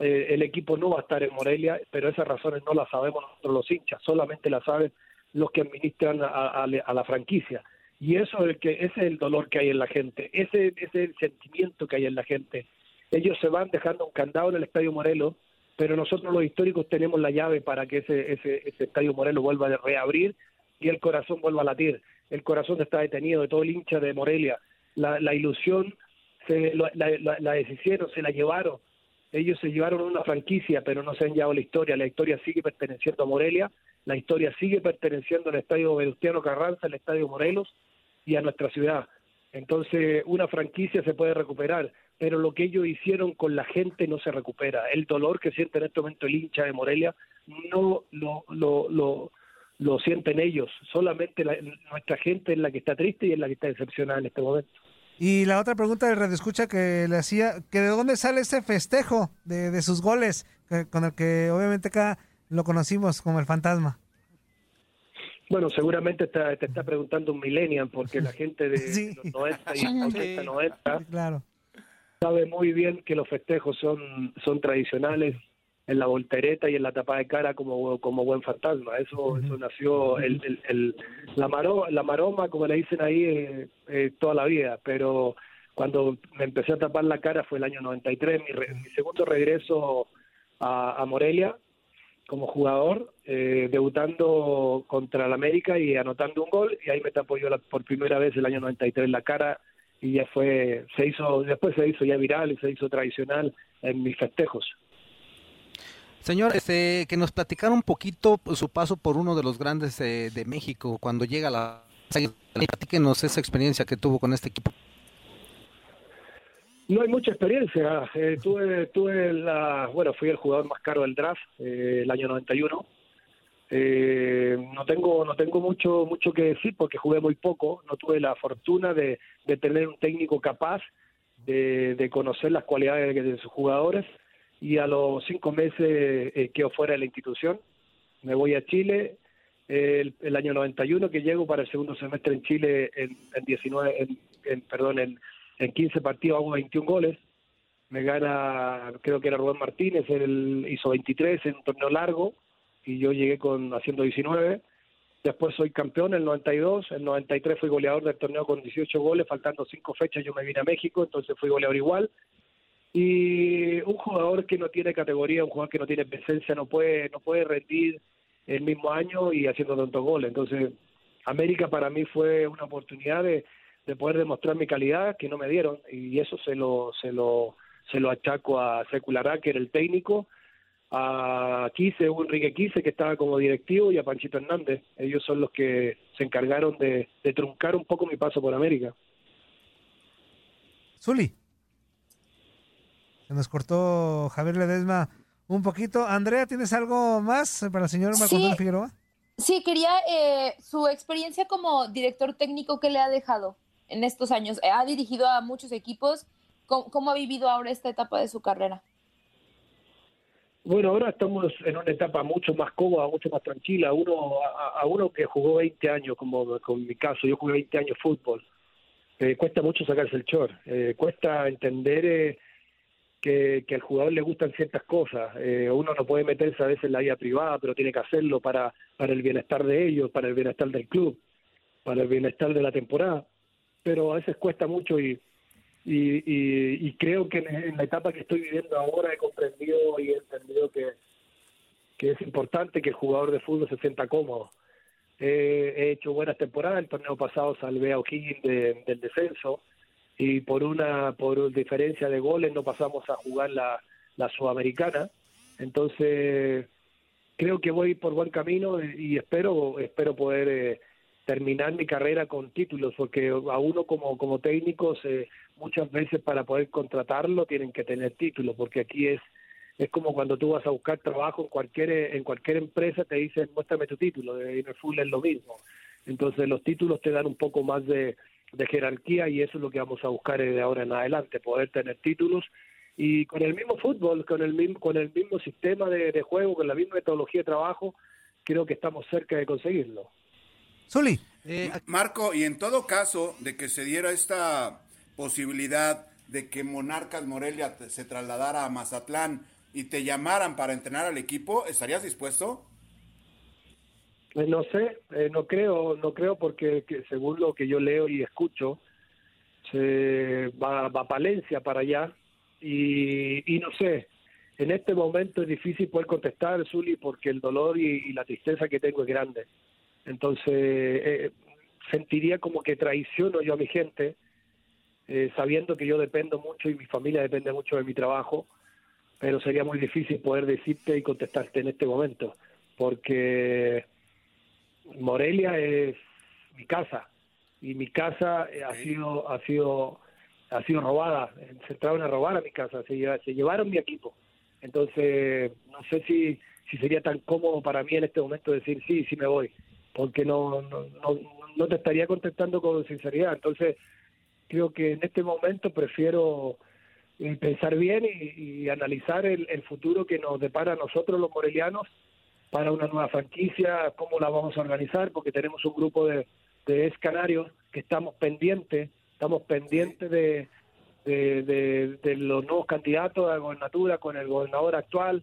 eh, el equipo no va a estar en Morelia, pero esas razones no las sabemos nosotros los hinchas, solamente las saben los que administran a, a- a la franquicia. Y eso es el que, ese es el dolor que hay en la gente, ese, ese es el sentimiento que hay en la gente. Ellos se van dejando un candado en el Estadio Morelos, pero nosotros los históricos tenemos la llave para que ese, ese, ese Estadio Morelos vuelva a reabrir y el corazón vuelva a latir. El corazón está detenido de todo el hincha de Morelia. La, la ilusión se la, la, deshicieron, se la llevaron. Ellos se llevaron una franquicia, pero no se han llevado la historia. La historia sigue perteneciendo a Morelia, la historia sigue perteneciendo al Estadio Venustiano Carranza, al Estadio Morelos y a nuestra ciudad. Entonces, una franquicia se puede recuperar, pero lo que ellos hicieron con la gente no se recupera. El dolor que siente en este momento el hincha de Morelia no lo, lo, lo, lo sienten ellos. Solamente la- nuestra gente es la que está triste y es la que está decepcionada en este momento. Y la otra pregunta del radio escucha que le hacía, que de dónde sale ese festejo de, de sus goles, que- con el que obviamente acá lo conocimos como el fantasma. Bueno, seguramente está- te está preguntando un millennial, porque la gente de los 90 y 80, 90 Claro. sabe muy bien que los festejos son, son tradicionales en la voltereta y en la tapa de cara como, como buen fantasma. Eso, eso nació, el, el, el- la, maro- la maroma, como le dicen ahí, eh, eh, toda la vida, pero cuando me empecé a tapar la cara fue el año 93, mi, re- mi segundo regreso a, a Morelia como jugador, eh, debutando contra el América y anotando un gol, y ahí me tapó yo la- por primera vez el año 93 la cara, y ya fue, se hizo, después se hizo ya viral y se hizo tradicional en mis festejos. Señor, este, que nos platicara un poquito pues, su paso por uno de los grandes eh, de México cuando llega a la... Platíquenos esa experiencia que tuvo con este equipo. No hay mucha experiencia. Eh, tuve, tuve la, bueno, fui el jugador más caro del draft eh, el año 91. Eh, no tengo, no tengo mucho, mucho que decir porque jugué muy poco. No tuve la fortuna de, de tener un técnico capaz de, de conocer las cualidades de, de sus jugadores. Y a los cinco meses eh, quedo fuera de la institución. Me voy a Chile. eh, el, el año 91 que llego para el segundo semestre en Chile en, en 19, en, perdón, en, en 15 partidos hago 21 goles. Me gana, creo que era Rubén Martínez, él hizo 23 en un torneo largo y yo llegué con haciendo 19. Después soy campeón en el 92, en el 93 fui goleador del torneo con 18 goles, faltando cinco fechas yo me vine a México, entonces fui goleador igual. Y un jugador que no tiene categoría, un jugador que no tiene presencia, no puede, no puede rendir el mismo año y haciendo tantos goles. Entonces, América para mí fue una oportunidad de, de poder demostrar mi calidad que no me dieron y eso se lo, se lo, se lo achaco a Seculará, que era el técnico, a Quise, Enrique Quise, que estaba como directivo, y a Panchito Hernández. Ellos son los que se encargaron de, de truncar un poco mi paso por América. Zuli. Se nos cortó Javier Ledesma un poquito. Andrea, ¿tienes algo más para el señor Marco Sí. Figueroa? Sí, quería eh, su experiencia como director técnico que le ha dejado en estos años. Eh, Ha dirigido a muchos equipos. ¿Cómo, cómo ha vivido ahora esta etapa de su carrera? Bueno, ahora estamos en una etapa mucho más cómoda, mucho más tranquila. Uno, a, a uno que jugó 20 años, como con mi caso, yo jugué 20 años fútbol, eh, cuesta mucho sacarse el chor. Eh, cuesta entender eh, que, que al jugador le gustan ciertas cosas. Eh, uno no puede meterse a veces en la vida privada, pero tiene que hacerlo para, para el bienestar de ellos, para el bienestar del club, para el bienestar de la temporada. Pero a veces cuesta mucho y, y, creo que en, la etapa que estoy viviendo ahora he comprendido y he entendido que, que es importante que el jugador de fútbol se sienta cómodo. Eh, he hecho buenas temporadas, el torneo pasado salvé a O'Higgins de- del descenso y por una por diferencia de goles no pasamos a jugar la, la sudamericana. Entonces creo que voy por buen camino y espero espero poder eh, terminar mi carrera con títulos porque a uno como como técnico se, muchas veces para poder contratarlo tienen que tener títulos porque aquí es es como cuando tú vas a buscar trabajo en cualquier en cualquier empresa te dicen muéstrame tu título y en el fútbol es lo mismo entonces los títulos te dan un poco más de, de jerarquía y eso es lo que vamos a buscar de ahora en adelante poder tener títulos y con el mismo fútbol con el mismo con el mismo sistema de, de juego con la misma metodología de trabajo creo que estamos cerca de conseguirlo Zuli. Marco, y en todo caso de que se diera esta posibilidad de que Monarcas Morelia se trasladara a Mazatlán y te llamaran para entrenar al equipo, ¿estarías dispuesto? Eh, No sé, eh, no creo, no creo porque que según lo que yo leo y escucho, se va, va Palencia para allá y, no sé, en este momento es difícil poder contestar, Zuli, porque el dolor y, la tristeza que tengo es grande. Entonces, eh, sentiría como que traiciono yo a mi gente, eh, sabiendo que yo dependo mucho y mi familia depende mucho de mi trabajo, pero sería muy difícil poder decirte y contestarte en este momento, porque Morelia es mi casa y mi casa eh, ha sido ha sido ha sido robada se entraron a robar a mi casa se, lleva- se llevaron mi equipo. Entonces no sé si si sería tan cómodo para mí en este momento decir sí sí me voy porque no no no, no te estaría contestando con sinceridad. Entonces creo que en este momento prefiero eh, pensar bien y, y analizar el, el futuro que nos depara a nosotros los morelianos para una nueva franquicia, cómo la vamos a organizar, porque tenemos un grupo de, de ex que estamos pendientes, estamos pendientes de, de, los nuevos candidatos a la gobernatura con el gobernador actual,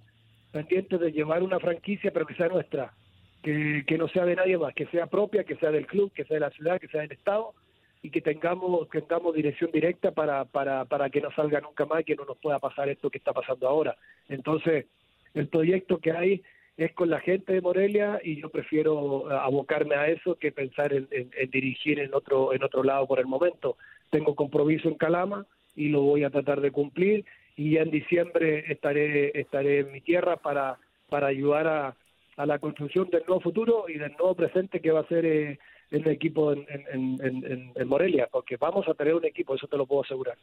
pendientes de llevar una franquicia, pero que sea nuestra, que, que no sea de nadie más, que sea propia, que sea del club, que sea de la ciudad, que sea del Estado y que tengamos tengamos dirección directa para, para, para que no salga nunca más y que no nos pueda pasar esto que está pasando ahora. Entonces, el proyecto que hay es con la gente de Morelia y yo prefiero eh, abocarme a eso que pensar en, en- en dirigir en otro en otro lado por el momento. Tengo compromiso en Calama y lo voy a tratar de cumplir y ya en diciembre estaré estaré en mi tierra para para ayudar a, a la construcción del nuevo futuro y del nuevo presente que va a ser eh, el equipo en, en, en- en- en Morelia, porque vamos a tener un equipo, eso te lo puedo asegurar.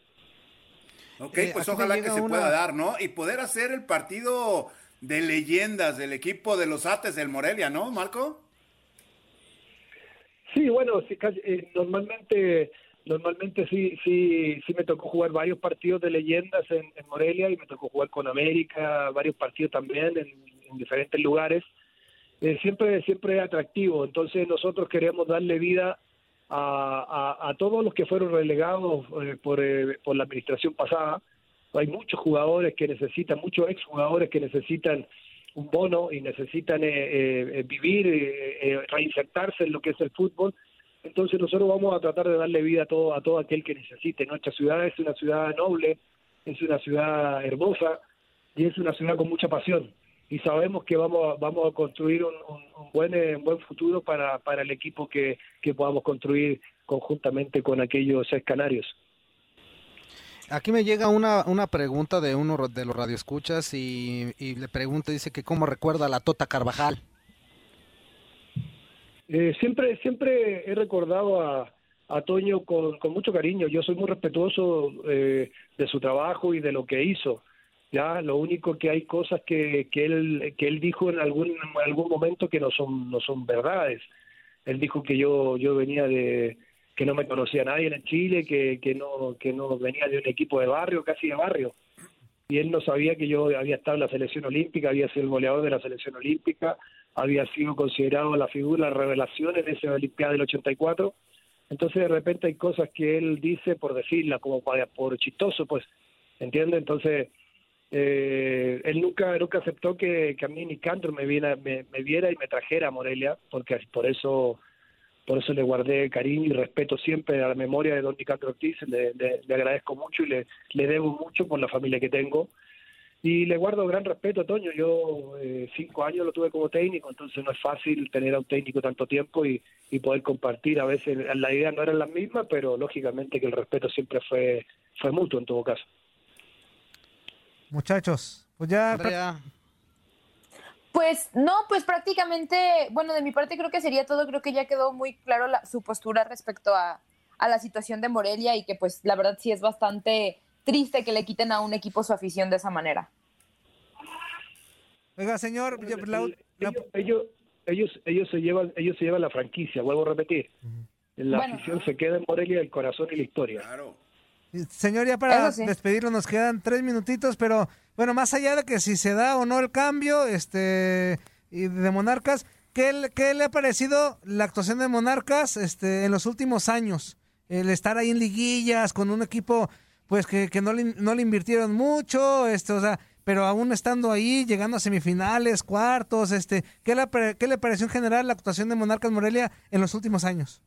Ok, Eh, pues me ojalá que se una- pueda dar, ¿no? Y poder hacer el partido de leyendas del equipo de los Ates del Morelia, ¿no, Marco? Sí, bueno, sí, eh, normalmente normalmente sí sí sí me tocó jugar varios partidos de leyendas en, Morelia y me tocó jugar con América, varios partidos también en, en diferentes lugares. Eh, siempre siempre es atractivo, entonces nosotros queremos darle vida a, a, a todos los que fueron relegados eh, por, eh, por la administración pasada. Hay muchos jugadores que necesitan, muchos exjugadores que necesitan un bono y necesitan vivir, reinsertarse en lo que es el fútbol. Entonces nosotros vamos a tratar de darle vida a todo, a todo aquel que necesite. Nuestra ciudad es una ciudad noble, es una ciudad hermosa y es una ciudad con mucha pasión. Y sabemos que vamos a, vamos a construir un, buen, un buen futuro para, para el equipo que, que podamos construir conjuntamente con aquellos canarios. Aquí me llega una, una pregunta de uno de los radioescuchas y, y le pregunta, dice que cómo recuerda a la Tota Carvajal. Eh, siempre, siempre he recordado a, a Toño con, con, mucho cariño. Yo soy muy respetuoso eh, de su trabajo y de lo que hizo. Ya, lo único que hay cosas que, que él que él dijo en algún en algún momento que no son no son verdades. Él dijo que yo yo venía de que no me conocía nadie en Chile, que, que, no, que no venía de un equipo de barrio, casi de barrio. Y él no sabía que yo había estado en la selección olímpica, había sido el goleador de la selección olímpica, había sido considerado la figura, la revelación en esa Olimpiada del 84. Entonces de repente hay cosas que él dice por decirla, como por chistoso, pues, ¿entiende? Entonces eh, él nunca nunca aceptó que, que a mí Nicandro me, viera, me, me viera y me trajera a Morelia, porque por eso por eso le guardé cariño y respeto siempre a la memoria de don Nicandro Ortiz, le, le, agradezco mucho y le, le, debo mucho por la familia que tengo. Y le guardo gran respeto a Toño, yo eh, cinco años lo tuve como técnico, entonces no es fácil tener a un técnico tanto tiempo y, y poder compartir, a veces la idea no eran las mismas, pero lógicamente que el respeto siempre fue, fue mutuo en todo caso. Muchachos, pues ya... Pues no, pues prácticamente, bueno, de mi parte creo que sería todo, creo que ya quedó muy claro la, su postura respecto a, a, la situación de Morelia y que pues la verdad sí es bastante triste que le quiten a un equipo su afición de esa manera. Oiga, señor, ellos, ellos, ellos, se llevan, ellos se llevan la franquicia, vuelvo a repetir. La afición se queda en Morelia, el corazón y la historia. Claro. Señor, ya para despedirlo nos quedan tres minutitos, pero bueno, más allá de que si se da o no el cambio este y de Monarcas, ¿qué, ¿qué, le ha parecido la actuación de Monarcas este, en los últimos años? El estar ahí en liguillas con un equipo pues que, que no, le, no le invirtieron mucho, este, o sea, pero aún estando ahí, llegando a semifinales, cuartos, este, ¿qué le, qué le pareció en general la actuación de Monarcas Morelia en los últimos años?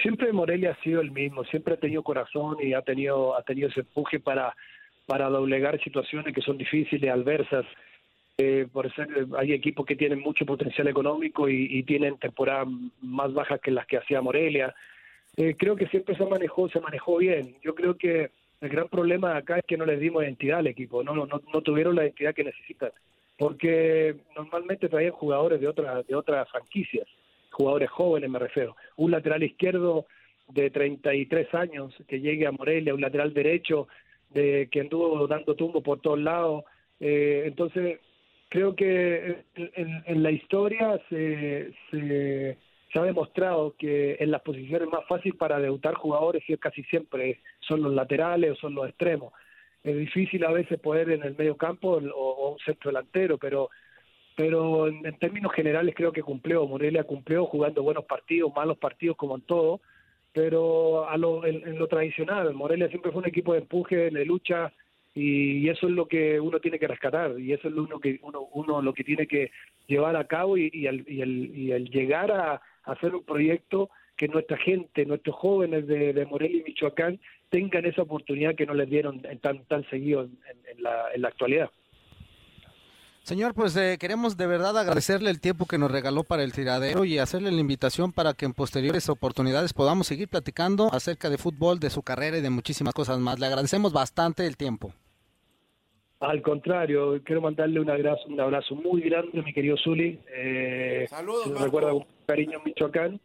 siempre Morelia ha sido el mismo, siempre ha tenido corazón y ha tenido, ha tenido ese empuje para, para doblegar situaciones que son difíciles, adversas. Eh, por ser, hay equipos que tienen mucho potencial económico y, tienen temporadas más bajas que las que hacía Morelia. Eh, creo que siempre se manejó, se manejó bien. Yo creo que el gran problema acá es que no les dimos identidad al equipo, no, no, no tuvieron la identidad que necesitan, porque normalmente traían jugadores de otras de otras franquicias jugadores jóvenes me refiero. Un lateral izquierdo de 33 años que llegue a Morelia, un lateral derecho de que anduvo dando tumbo por todos lados. Eh, entonces, creo que en, la historia se, se, ha demostrado que en las posiciones más fáciles para debutar jugadores casi siempre son los laterales o son los extremos. Es difícil a veces poder en el medio campo o, un centro delantero, pero pero en, términos generales creo que cumplió, Morelia cumplió jugando buenos partidos, malos partidos como en todo, pero a lo, en, lo tradicional, Morelia siempre fue un equipo de empuje, de lucha, y, eso es lo que uno tiene que rescatar, y eso es lo que uno, uno lo que tiene que llevar a cabo y, y, el, y el, llegar a, hacer un proyecto que nuestra gente, nuestros jóvenes de, de, Morelia y Michoacán tengan esa oportunidad que no les dieron tan, tan seguido en la actualidad. Señor, pues eh, queremos de verdad agradecerle el tiempo que nos regaló para el tiradero y hacerle la invitación para que en posteriores oportunidades podamos seguir platicando acerca de fútbol, de su carrera y de muchísimas cosas más. Le agradecemos bastante el tiempo. Al contrario, quiero mandarle un abrazo, un abrazo muy grande a mi querido Zuli. Eh, Saludos. recuerda con cariño Michoacán.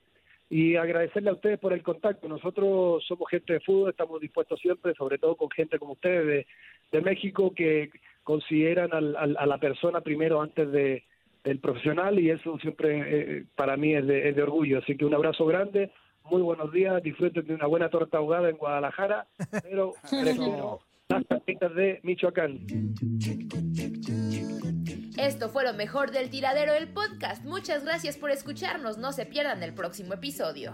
Y agradecerle a ustedes por el contacto. Nosotros somos gente de fútbol, estamos dispuestos siempre, sobre todo con gente como ustedes de, de México, que consideran al, a la persona primero antes de del profesional y eso siempre eh, para mí es de, orgullo. Así que un abrazo grande, muy buenos días, disfruten de una buena torta ahogada en Guadalajara, pero las tarjetas de Michoacán. Esto fue lo mejor del tiradero del podcast. Muchas gracias por escucharnos. No se pierdan el próximo episodio.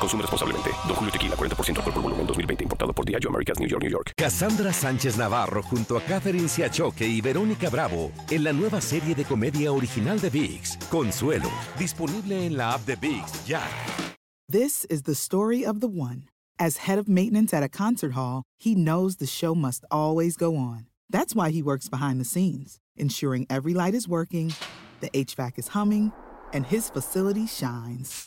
Consume responsablemente. Don Julio Tequila, 40% alcohol por volumen, 2020. Importado por Diageo Americas, New York, New York. Cassandra Sánchez Navarro junto a Catherine Siachoque y Verónica Bravo en la nueva serie de comedia original de VIX, Consuelo. Disponible en la app de VIX, ya. This is the story of the one. As head of maintenance at a concert hall, he knows the show must always go on. That's why he works behind the scenes, ensuring every light is working, the HVAC is humming, and his facility shines.